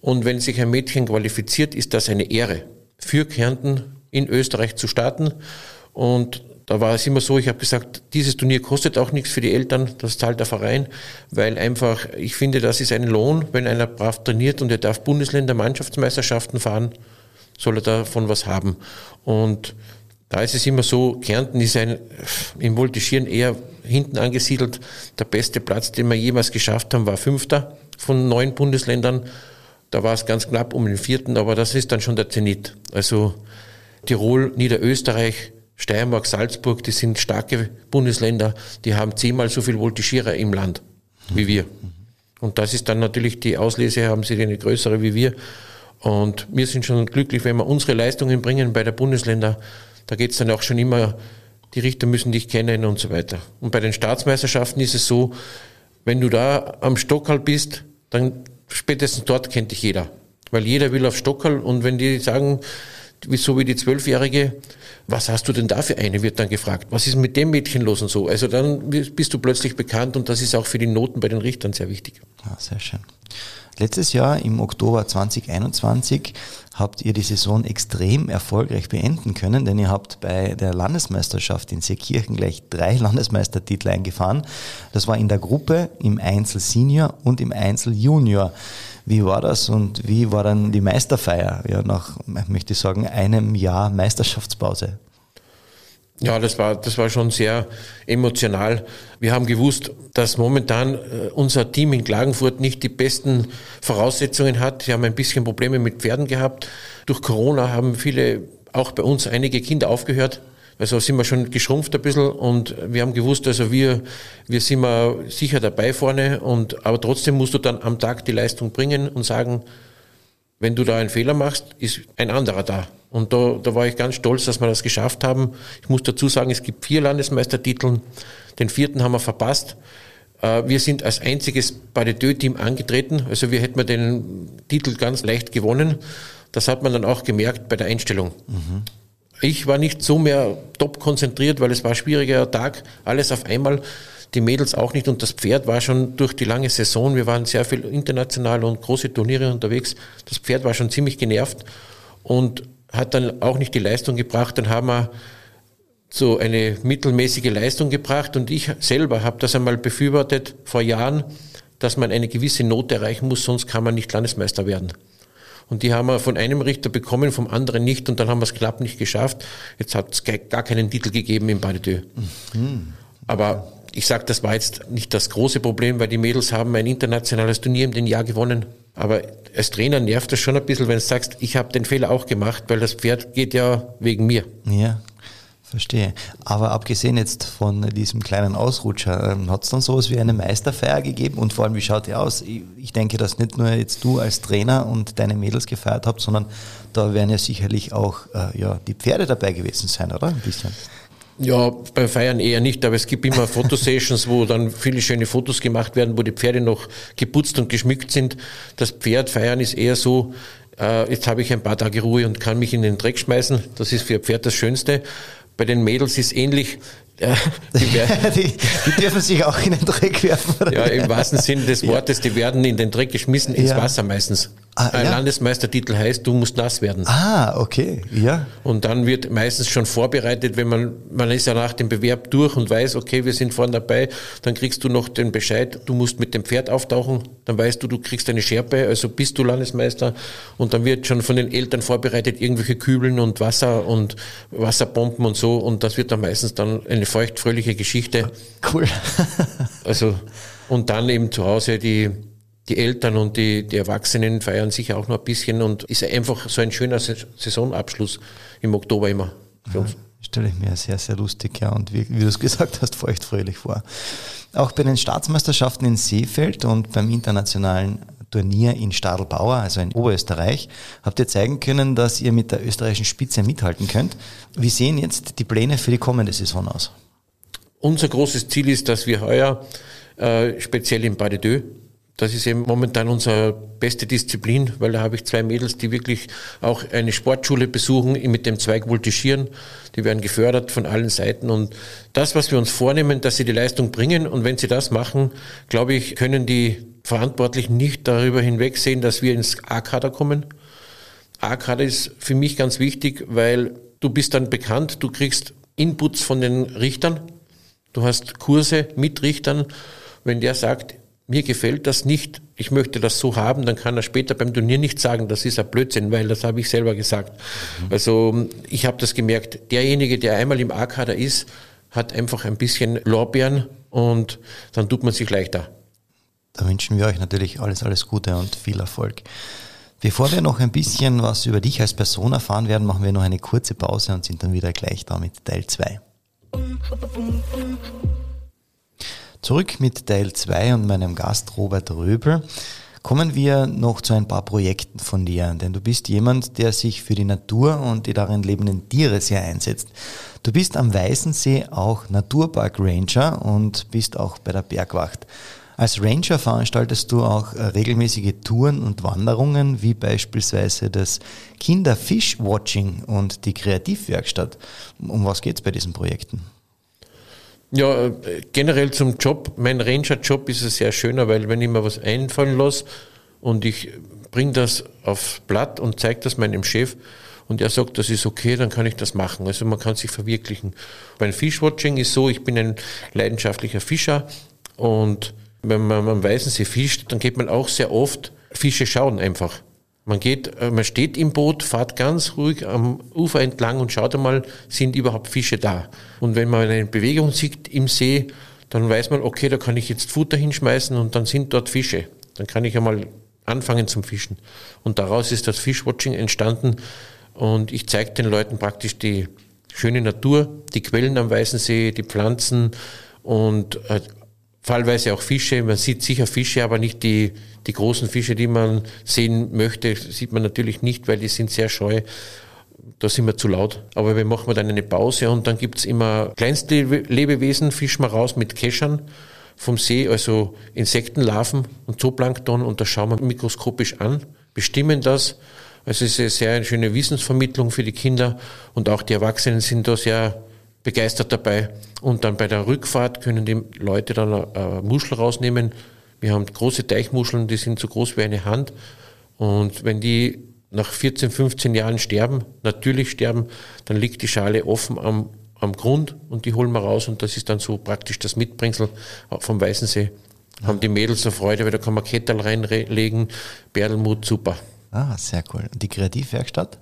Und wenn sich ein Mädchen qualifiziert, ist das eine Ehre für Kärnten in Österreich zu starten. Und da war es immer so, ich habe gesagt, dieses Turnier kostet auch nichts für die Eltern, das zahlt der Verein, weil einfach, ich finde, das ist ein Lohn, wenn einer brav trainiert und er darf Bundesländer Mannschaftsmeisterschaften fahren, soll er davon was haben. Und da ist es immer so, Kärnten ist ein, im Voltigieren eher hinten angesiedelt. Der beste Platz, den wir jemals geschafft haben, war Fünfter von neun Bundesländern. Da war es ganz knapp um den vierten, aber das ist dann schon der Zenit. Also Tirol, Niederösterreich, Steiermark, Salzburg, die sind starke Bundesländer, die haben zehnmal so viel Voltigierer im Land wie wir. Und das ist dann natürlich die Auslese, haben sie eine größere wie wir. Und wir sind schon glücklich, wenn wir unsere Leistungen bringen bei der Bundesländer da geht es dann auch schon immer, die Richter müssen dich kennen und so weiter. Und bei den Staatsmeisterschaften ist es so, wenn du da am Stockerl bist, dann spätestens dort kennt dich jeder. Weil jeder will auf Stockerl und wenn die sagen, so wie die Zwölfjährige, was hast du denn da für eine, wird dann gefragt. Was ist mit dem Mädchen los und so. Also dann bist du plötzlich bekannt und das ist auch für die Noten bei den Richtern sehr wichtig. Ja, sehr schön. Letztes Jahr im Oktober 2021 habt ihr die Saison extrem erfolgreich beenden können, denn ihr habt bei der Landesmeisterschaft in Seekirchen gleich drei Landesmeistertitel eingefahren. Das war in der Gruppe, im Einzel Senior und im Einzel Junior. Wie war das und wie war dann die Meisterfeier? Ja, nach, möchte ich sagen, einem Jahr Meisterschaftspause. Ja, das war, das war schon sehr emotional. Wir haben gewusst, dass momentan äh, unser Team in Klagenfurt nicht die besten Voraussetzungen hat. Sie haben ein bisschen Probleme mit Pferden gehabt. Durch Corona haben viele, auch bei uns, einige Kinder aufgehört. Also sind wir schon geschrumpft ein bisschen und wir haben gewusst, also wir, wir sind mal sicher dabei vorne und, aber trotzdem musst du dann am Tag die Leistung bringen und sagen, wenn du da einen Fehler machst, ist ein anderer da. Und da, da war ich ganz stolz, dass wir das geschafft haben. Ich muss dazu sagen, es gibt vier Landesmeistertitel. Den vierten haben wir verpasst. Äh, wir sind als einziges Badeteux-Team angetreten. Also wir hätten den Titel ganz leicht gewonnen. Das hat man dann auch gemerkt bei der Einstellung. Mhm. Ich war nicht so mehr top konzentriert, weil es war ein schwieriger Tag, alles auf einmal. Die Mädels auch nicht und das Pferd war schon durch die lange Saison, wir waren sehr viel international und große Turniere unterwegs, das Pferd war schon ziemlich genervt und hat dann auch nicht die Leistung gebracht. Dann haben wir so eine mittelmäßige Leistung gebracht und ich selber habe das einmal befürwortet vor Jahren, dass man eine gewisse Note erreichen muss, sonst kann man nicht Landesmeister werden. Und die haben wir von einem Richter bekommen, vom anderen nicht und dann haben wir es knapp nicht geschafft. Jetzt hat es gar keinen Titel gegeben im Badetö. Mhm. Aber Ich sage, das war jetzt nicht das große Problem, weil die Mädels haben ein internationales Turnier in Jahr gewonnen. Aber als Trainer nervt das schon ein bisschen, wenn du sagst, ich habe den Fehler auch gemacht, weil das Pferd geht ja wegen mir. Ja, verstehe. Aber abgesehen jetzt von diesem kleinen Ausrutscher, ähm, hat es dann sowas wie eine Meisterfeier gegeben? Und vor allem, wie schaut die aus? Ich denke, dass nicht nur jetzt du als Trainer und deine Mädels gefeiert habt, sondern da werden ja sicherlich auch äh, ja, die Pferde dabei gewesen sein, oder? Ein bisschen. Ja, beim Feiern eher nicht, aber es gibt immer Fotosessions, wo dann viele schöne Fotos gemacht werden, wo die Pferde noch geputzt und geschmückt sind. Das Pferdfeiern ist eher so, äh, jetzt habe ich ein paar Tage Ruhe und kann mich in den Dreck schmeißen. Das ist für ein Pferd das Schönste. Bei den Mädels ist ähnlich. Ja, die, die, die, dürfen sich auch in den Dreck werfen. Oder? Ja, im wahrsten Sinne des Wortes, die werden in den Dreck geschmissen, ins ja. Wasser meistens. Ah, Ein ja? Landesmeistertitel heißt, du musst nass werden. Ah, okay, ja. Und dann wird meistens schon vorbereitet, wenn man, man ist ja nach dem Bewerb durch und weiß, okay, wir sind vorne dabei, dann kriegst du noch den Bescheid, du musst mit dem Pferd auftauchen, dann weißt du, du kriegst eine Schärpe, also bist du Landesmeister und dann wird schon von den Eltern vorbereitet, irgendwelche Kübeln und Wasser und Wasserbomben und so und das wird dann meistens dann eine feuchtfröhliche Geschichte. Cool. also, und dann eben zu Hause die, die Eltern und die, die Erwachsenen feiern sich auch noch ein bisschen und ist einfach so ein schöner Saisonabschluss im Oktober immer für uns. Ja, stelle ich mir sehr, sehr lustig, ja, und wie, wie du es gesagt hast, feuchtfröhlich vor. Auch bei den Staatsmeisterschaften in Seefeld und beim internationalen Turnier in Stadelbauer, also in Oberösterreich, habt ihr zeigen können, dass ihr mit der österreichischen Spitze mithalten könnt. Wie sehen jetzt die Pläne für die kommende Saison aus? Unser großes Ziel ist, dass wir heuer äh, speziell im Pas de Deux das ist eben momentan unsere beste Disziplin, weil da habe ich zwei Mädels, die wirklich auch eine Sportschule besuchen mit dem Zweig Voltigieren. Die werden gefördert von allen Seiten und das, was wir uns vornehmen, dass sie die Leistung bringen und wenn sie das machen, glaube ich, können die Verantwortlichen nicht darüber hinwegsehen, dass wir ins A-Kader kommen. A-Kader ist für mich ganz wichtig, weil du bist dann bekannt, du kriegst Inputs von den Richtern, du hast Kurse mit Richtern. Wenn der sagt, mir gefällt das nicht, ich möchte das so haben, dann kann er später beim Turnier nicht sagen, das ist ein Blödsinn, weil das habe ich selber gesagt. Mhm. Also ich habe das gemerkt, derjenige, der einmal im A-Kader ist, hat einfach ein bisschen Lorbeeren und dann tut man sich leichter. Da wünschen wir euch natürlich alles, alles Gute und viel Erfolg. Bevor wir noch ein bisschen was über dich als Person erfahren werden, machen wir noch eine kurze Pause und sind dann wieder gleich da mit Teil 2. Zurück mit Teil 2 und meinem Gast Robert Röbel. Kommen wir noch zu ein paar Projekten von dir, denn du bist jemand, der sich für die Natur und die darin lebenden Tiere sehr einsetzt. Du bist am Weißensee auch Naturpark Ranger und bist auch bei der Bergwacht. Als Ranger veranstaltest du auch äh, regelmäßige Touren und Wanderungen, wie beispielsweise das Kinderfish-Watching und die Kreativwerkstatt. Um was geht es bei diesen Projekten? Ja, generell zum Job. Mein Ranger-Job ist ein sehr schöner, weil wenn ich mir was einfallen lasse und ich bringe das aufs Blatt und zeige das meinem Chef und er sagt, das ist okay, dann kann ich das machen. Also man kann sich verwirklichen. Beim Fishwatching ist so, ich bin ein leidenschaftlicher Fischer und wenn man am Weißensee fischt, dann geht man auch sehr oft Fische schauen einfach. Man geht, äh, man steht im Boot, fahrt ganz ruhig am Ufer entlang und schaut einmal, sind überhaupt Fische da. Und wenn man eine Bewegung sieht im See, dann weiß man, okay, da kann ich jetzt Futter hinschmeißen und dann sind dort Fische. Dann kann ich einmal anfangen zum Fischen. Und daraus ist das Fishwatching entstanden. Und ich zeige den Leuten praktisch die schöne Natur, die Quellen am Weißen See, die Pflanzen und äh, fallweise auch Fische. Man sieht sicher Fische, aber nicht die, die großen Fische, die man sehen möchte, sieht man natürlich nicht, weil die sind sehr scheu. Da sind wir zu laut. Aber wir machen dann eine Pause und dann gibt's immer kleinste Lebewesen, fischen wir raus mit Keschern vom See, also Insektenlarven und Zooplankton und das schauen wir mikroskopisch an, bestimmen das. Also es ist eine sehr schöne Wissensvermittlung für die Kinder und auch die Erwachsenen sind da sehr begeistert dabei. Und dann bei der Rückfahrt können die Leute dann eine Muschel rausnehmen. Wir haben große Teichmuscheln, die sind so groß wie eine Hand. Und wenn die nach 14, 15 Jahren sterben, natürlich sterben, dann liegt die Schale offen am, am Grund und die holen wir raus und das ist dann so praktisch das Mitbringsel vom Weißensee. Ja. Haben die Mädels so Freude, weil da kann man Kettel reinlegen, Berdelmut, super. Ah, sehr cool. Und die Kreativwerkstatt?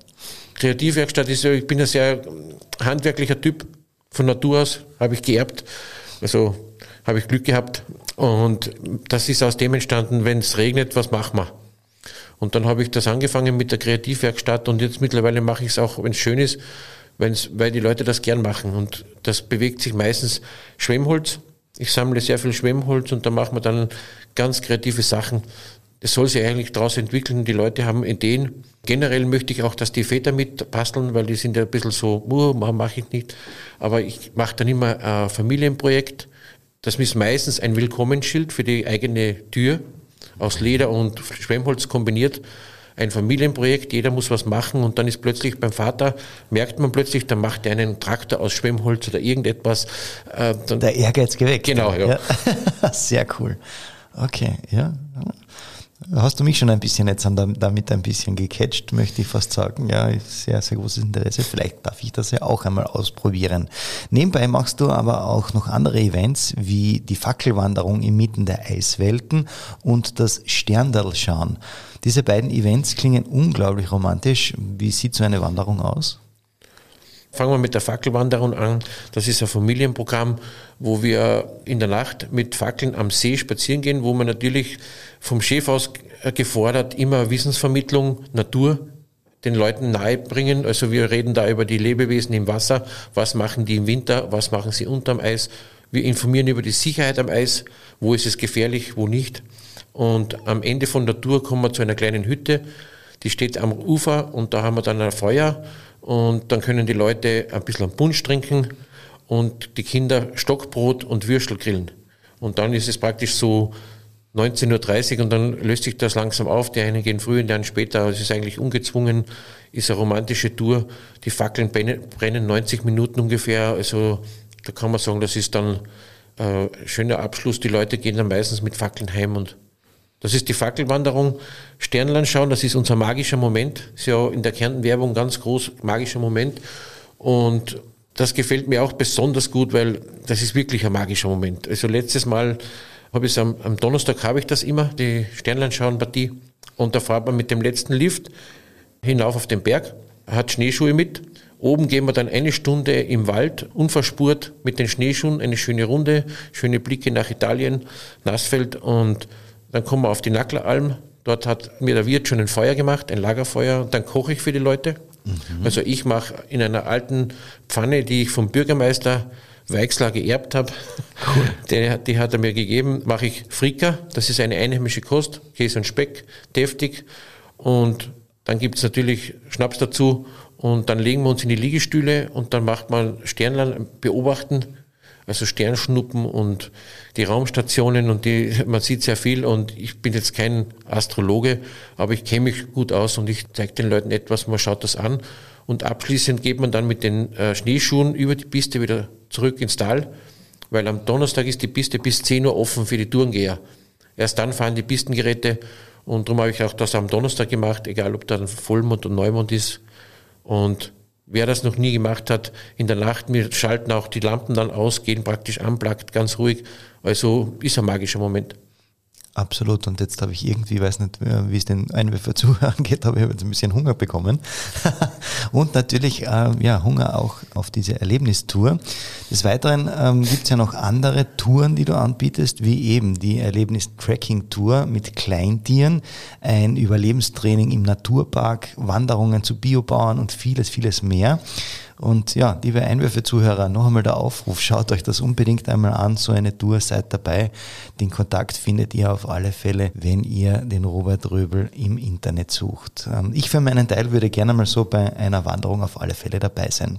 Kreativwerkstatt ist, ich bin ein sehr handwerklicher Typ von Natur aus, habe ich geerbt. Also habe ich Glück gehabt. Und das ist aus dem entstanden, wenn es regnet, was machen wir? Und dann habe ich das angefangen mit der Kreativwerkstatt und jetzt mittlerweile mache ich es auch, wenn es schön ist, wenn's, weil die Leute das gern machen. Und das bewegt sich meistens Schwemmholz. Ich sammle sehr viel Schwemmholz und da machen wir dann ganz kreative Sachen. Es soll sich eigentlich daraus entwickeln. Die Leute haben Ideen. Generell möchte ich auch, dass die Väter mitbasteln, weil die sind ja ein bisschen so, uh, mache ich nicht. Aber ich mache dann immer ein Familienprojekt. Das ist meistens ein Willkommensschild für die eigene Tür aus Leder und Schwemmholz kombiniert. Ein Familienprojekt, jeder muss was machen und dann ist plötzlich beim Vater, merkt man plötzlich, dann macht er einen Traktor aus Schwemmholz oder irgendetwas. Äh, Der Ehrgeiz geweckt. Genau, ja. ja. Sehr cool. Okay, ja hast du mich schon ein bisschen jetzt damit ein bisschen gecatcht, möchte ich fast sagen. Ja, sehr, sehr großes Interesse. Vielleicht darf ich das ja auch einmal ausprobieren. Nebenbei machst du aber auch noch andere Events wie die Fackelwanderung inmitten der Eiswelten und das Sterndalschauen. Diese beiden Events klingen unglaublich romantisch. Wie sieht so eine Wanderung aus? Fangen wir mit der Fackelwanderung an. Das ist ein Familienprogramm, wo wir in der Nacht mit Fackeln am See spazieren gehen, wo man natürlich vom Chef aus gefordert immer Wissensvermittlung, Natur den Leuten nahebringen. Also wir reden da über die Lebewesen im Wasser. Was machen die im Winter? Was machen sie unterm Eis? Wir informieren über die Sicherheit am Eis. Wo ist es gefährlich? Wo nicht? Und am Ende von der Tour kommen wir zu einer kleinen Hütte. Die steht am Ufer und da haben wir dann ein Feuer und dann können die Leute ein bisschen Punsch trinken und die Kinder Stockbrot und Würstel grillen. Und dann ist es praktisch so 19.30 Uhr und dann löst sich das langsam auf. Die einen gehen früher, die anderen später. Es ist eigentlich ungezwungen, ist eine romantische Tour. Die Fackeln brennen 90 Minuten ungefähr. Also da kann man sagen, das ist dann ein äh, schöner Abschluss. Die Leute gehen dann meistens mit Fackeln heim und das ist die Fackelwanderung. Sternland schauen, das ist unser magischer Moment. Ist ja in der Kärnten-Werbung ganz groß, magischer Moment. Und das gefällt mir auch besonders gut, weil das ist wirklich ein magischer Moment. Also letztes Mal habe ich am, am Donnerstag habe ich das immer, die Sternlandschauen-Partie. Und da fahrt man mit dem letzten Lift hinauf auf den Berg, hat Schneeschuhe mit. Oben gehen wir dann eine Stunde im Wald, unverspurt mit den Schneeschuhen, eine schöne Runde, schöne Blicke nach Italien, Nassfeld und dann kommen wir auf die Nackleralm. Dort hat mir der Wirt schon ein Feuer gemacht, ein Lagerfeuer. Dann koche ich für die Leute. Mhm. Also ich mache in einer alten Pfanne, die ich vom Bürgermeister Weixler geerbt habe, cool. die, die, hat er mir gegeben, mache ich Frika. Das ist eine einheimische Kost, Käse und Speck, deftig. Und dann gibt es natürlich Schnaps dazu. Und dann legen wir uns in die Liegestühle und dann macht man Sternlein beobachten, also Sternschnuppen und die Raumstationen und die, man sieht sehr viel und ich bin jetzt kein Astrologe, aber ich kenne mich gut aus und ich zeige den Leuten etwas, man schaut das an und abschließend geht man dann mit den äh, Schneeschuhen über die Piste wieder zurück ins Tal, weil am Donnerstag ist die Piste bis 10 Uhr offen für die Tourengeher. Erst dann fahren die Pistengeräte und darum habe ich auch das am Donnerstag gemacht, egal ob dann Vollmond und Neumond ist und Wer das noch nie gemacht hat, in der Nacht, wir schalten auch die Lampen dann aus, gehen praktisch anplagt, ganz ruhig. Also ist ein magischer Moment. Absolut. Und jetzt habe ich irgendwie, weiß nicht, äh, wie es den Einwürfer zuhören geht, aber ich habe jetzt ein bisschen Hunger bekommen. und natürlich, äh, ja, Hunger auch auf diese Erlebnistour. Des Weiteren ähm, gibt es ja noch andere Touren, die du anbietest, wie eben die Erlebnis-Tracking-Tour mit Kleintieren, ein Überlebenstraining im Naturpark, Wanderungen zu Biobauern und vieles, vieles mehr. Und ja, liebe Einwürfe-Zuhörer, noch einmal der Aufruf, schaut euch das unbedingt einmal an, so eine Tour, seid dabei. Den Kontakt findet ihr auf alle Fälle, wenn ihr den Robert Röbel im Internet sucht. Ähm, ich für meinen Teil würde gerne mal so bei einer Wanderung auf alle Fälle dabei sein.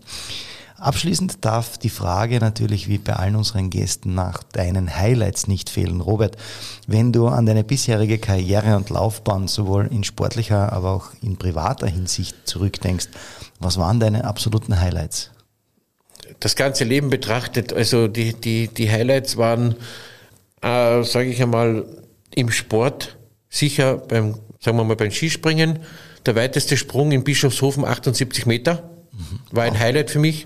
Abschließend darf die Frage natürlich wie bei allen unseren Gästen nach deinen Highlights nicht fehlen. Robert, wenn du an deine bisherige Karriere und Laufbahn sowohl in sportlicher, aber auch in privater Hinsicht zurückdenkst, was waren deine absoluten Highlights? Das ganze Leben betrachtet, also die, die, die Highlights waren, äh, sage ich einmal, im Sport sicher beim, sagen wir mal, beim Skispringen. Der weiteste Sprung in Bischofshofen, 78 Meter, war ein Highlight für mich.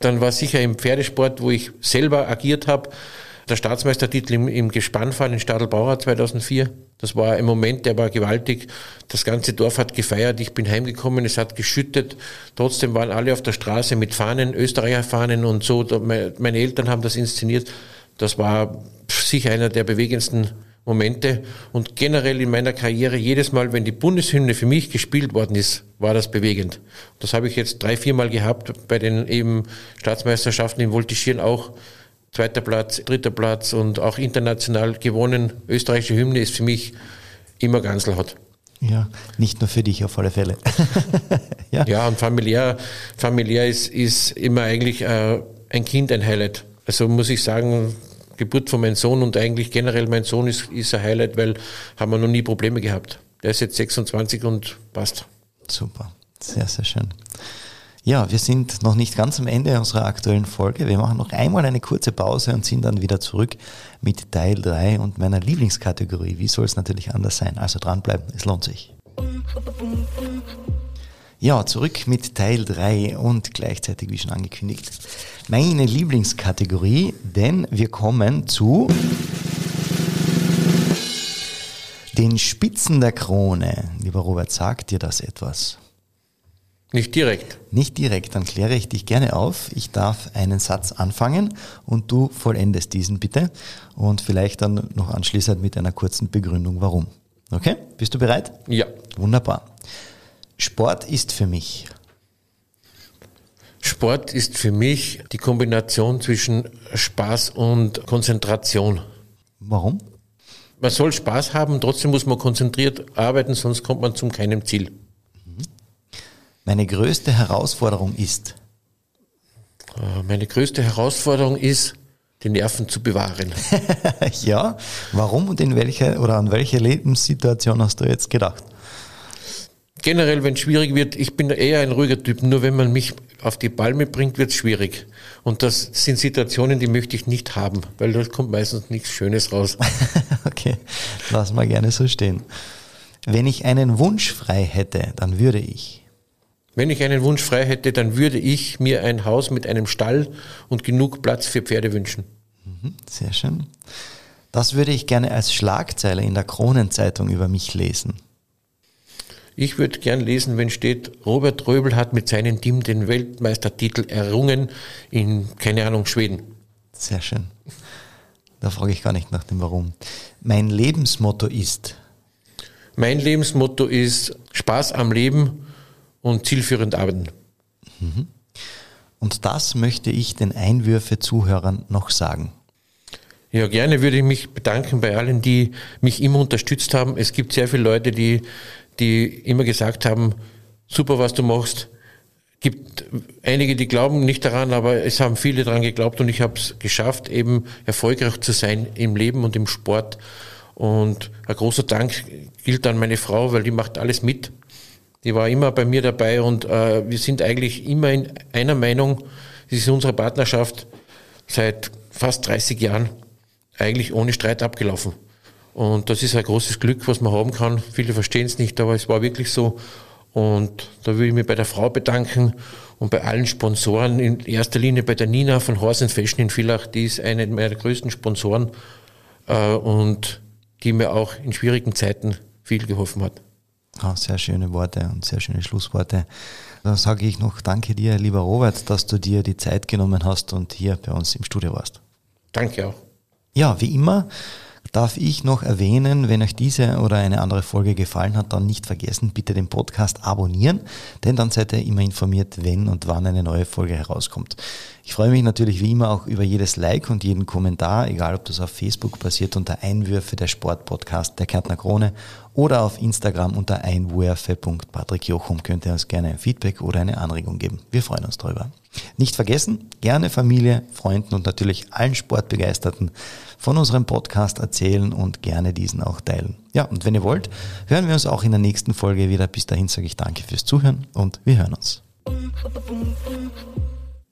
Dann war sicher im Pferdesport, wo ich selber agiert habe, der Staatsmeistertitel im, im Gespannfall in Stadelbauer 2004. Das war ein Moment, der war gewaltig. Das ganze Dorf hat gefeiert. Ich bin heimgekommen, es hat geschüttet. Trotzdem waren alle auf der Straße mit Fahnen, Österreicher Fahnen und so. Meine Eltern haben das inszeniert. Das war sicher einer der bewegendsten Momente. Und generell in meiner Karriere, jedes Mal, wenn die Bundeshymne für mich gespielt worden ist, war das bewegend. Das habe ich jetzt drei, vier Mal gehabt bei den eben Staatsmeisterschaften im Voltigieren auch. Zweiter Platz, dritter Platz und auch international gewonnen. Österreichische Hymne ist für mich immer Ganselhaut. Ja, nicht nur für dich auf alle Fälle. ja. ja, und familiär, familiär ist, ist immer eigentlich äh, ein Kind ein Highlight. Also muss ich sagen, Geburt von meinem Sohn und eigentlich generell mein Sohn ist, ist ein Highlight, weil haben wir noch nie Probleme gehabt. Der ist jetzt 26 und passt. Super, sehr, sehr schön. Ja, wir sind noch nicht ganz am Ende unserer aktuellen Folge. Wir machen noch einmal eine kurze Pause und sind dann wieder zurück mit Teil 3 und meiner Lieblingskategorie. Wie soll es natürlich anders sein? Also dranbleiben, es lohnt sich. Ja, zurück mit Teil 3 und gleichzeitig, wie schon angekündigt, meine Lieblingskategorie, denn wir kommen zu den Spitzen der Krone. Lieber Robert, sagt dir das etwas? Nicht direkt. Nicht direkt, dann kläre ich dich gerne auf. Ich darf einen Satz anfangen und du vollendest diesen bitte und vielleicht dann noch anschließend mit einer kurzen Begründung, warum. Okay? Bist du bereit? Ja. Wunderbar. Sport ist für mich. Sport ist für mich die Kombination zwischen Spaß und Konzentration. Warum? Man soll Spaß haben, trotzdem muss man konzentriert arbeiten, sonst kommt man zum keinem Ziel. Meine größte Herausforderung ist? Äh, meine größte Herausforderung ist, die Nerven zu bewahren. ja, warum und in welcher oder an welche Lebenssituation hast du jetzt gedacht? Generell, wenn es schwierig wird, ich bin eher ein ruhiger Typ, nur wenn man mich auf die Palme bringt, wird es schwierig. Und das sind Situationen, die möchte ich nicht haben, weil dort kommt meistens nichts Schönes raus. okay, lass mal gerne so stehen. Wenn ich einen Wunsch frei hätte, dann würde ich. Wenn ich einen Wunsch frei hätte, dann würde ich mir ein Haus mit einem Stall und genug Platz für Pferde wünschen. Mhm, sehr schön. Das würde ich gerne als Schlagzeile in der Kronenzeitung über mich lesen. Ich würde gern lesen, wenn steht, Robert Röbel hat mit seinem Team den Weltmeistertitel errungen in, keine Ahnung, Schweden. Sehr schön. Da frage ich gar nicht nach dem Warum. Mein Lebensmotto ist? Mein Lebensmotto ist Spaß am Leben und zielführend arbeiten. Mhm. Und das möchte ich den Einwürfe-Zuhörern noch sagen. Ja, gerne würde ich mich bedanken bei allen, die mich immer unterstützt haben. Es gibt sehr viele Leute, die, die immer gesagt haben, super, was du machst. gibt einige, die glauben nicht daran, aber es haben viele daran geglaubt und ich habe es geschafft, eben erfolgreich zu sein im Leben und im Sport. Und ein großer Dank gilt an meine Frau, weil die macht alles mit. Die war immer bei mir dabei und äh, wir sind eigentlich immer in einer Meinung. Das ist unsere Partnerschaft seit fast 30 Jahren eigentlich ohne Streit abgelaufen. Und das ist ein großes Glück, was man haben kann. Viele verstehen es nicht, aber es war wirklich so. Und da will ich mich bei der Frau bedanken und bei allen Sponsoren, in erster Linie bei der Nina von Horse Fashion in Villach, die ist eine meiner größten Sponsoren äh, und die mir auch in schwierigen Zeiten viel geholfen hat. Ah, sehr schöne Worte und sehr schöne Schlussworte. Dann sage ich noch Danke dir, lieber Robert, dass du dir die Zeit genommen hast und hier bei uns im Studio warst. Danke auch. Ja, wie immer darf ich noch erwähnen, wenn euch diese oder eine andere Folge gefallen hat, dann nicht vergessen, bitte den Podcast abonnieren, denn dann seid ihr immer informiert, wenn und wann eine neue Folge herauskommt. Ich freue mich natürlich wie immer auch über jedes Like und jeden Kommentar, egal ob das auf Facebook passiert unter Einwürfe der Sportpodcast der Kärntner Krone oder auf Instagram unter einwürfe.patrickjochum könnt ihr uns gerne ein Feedback oder eine Anregung geben. Wir freuen uns darüber. Nicht vergessen, gerne Familie, Freunden und natürlich allen Sportbegeisterten von unserem Podcast erzählen und gerne diesen auch teilen. Ja, und wenn ihr wollt, hören wir uns auch in der nächsten Folge wieder. Bis dahin sage ich danke fürs Zuhören und wir hören uns.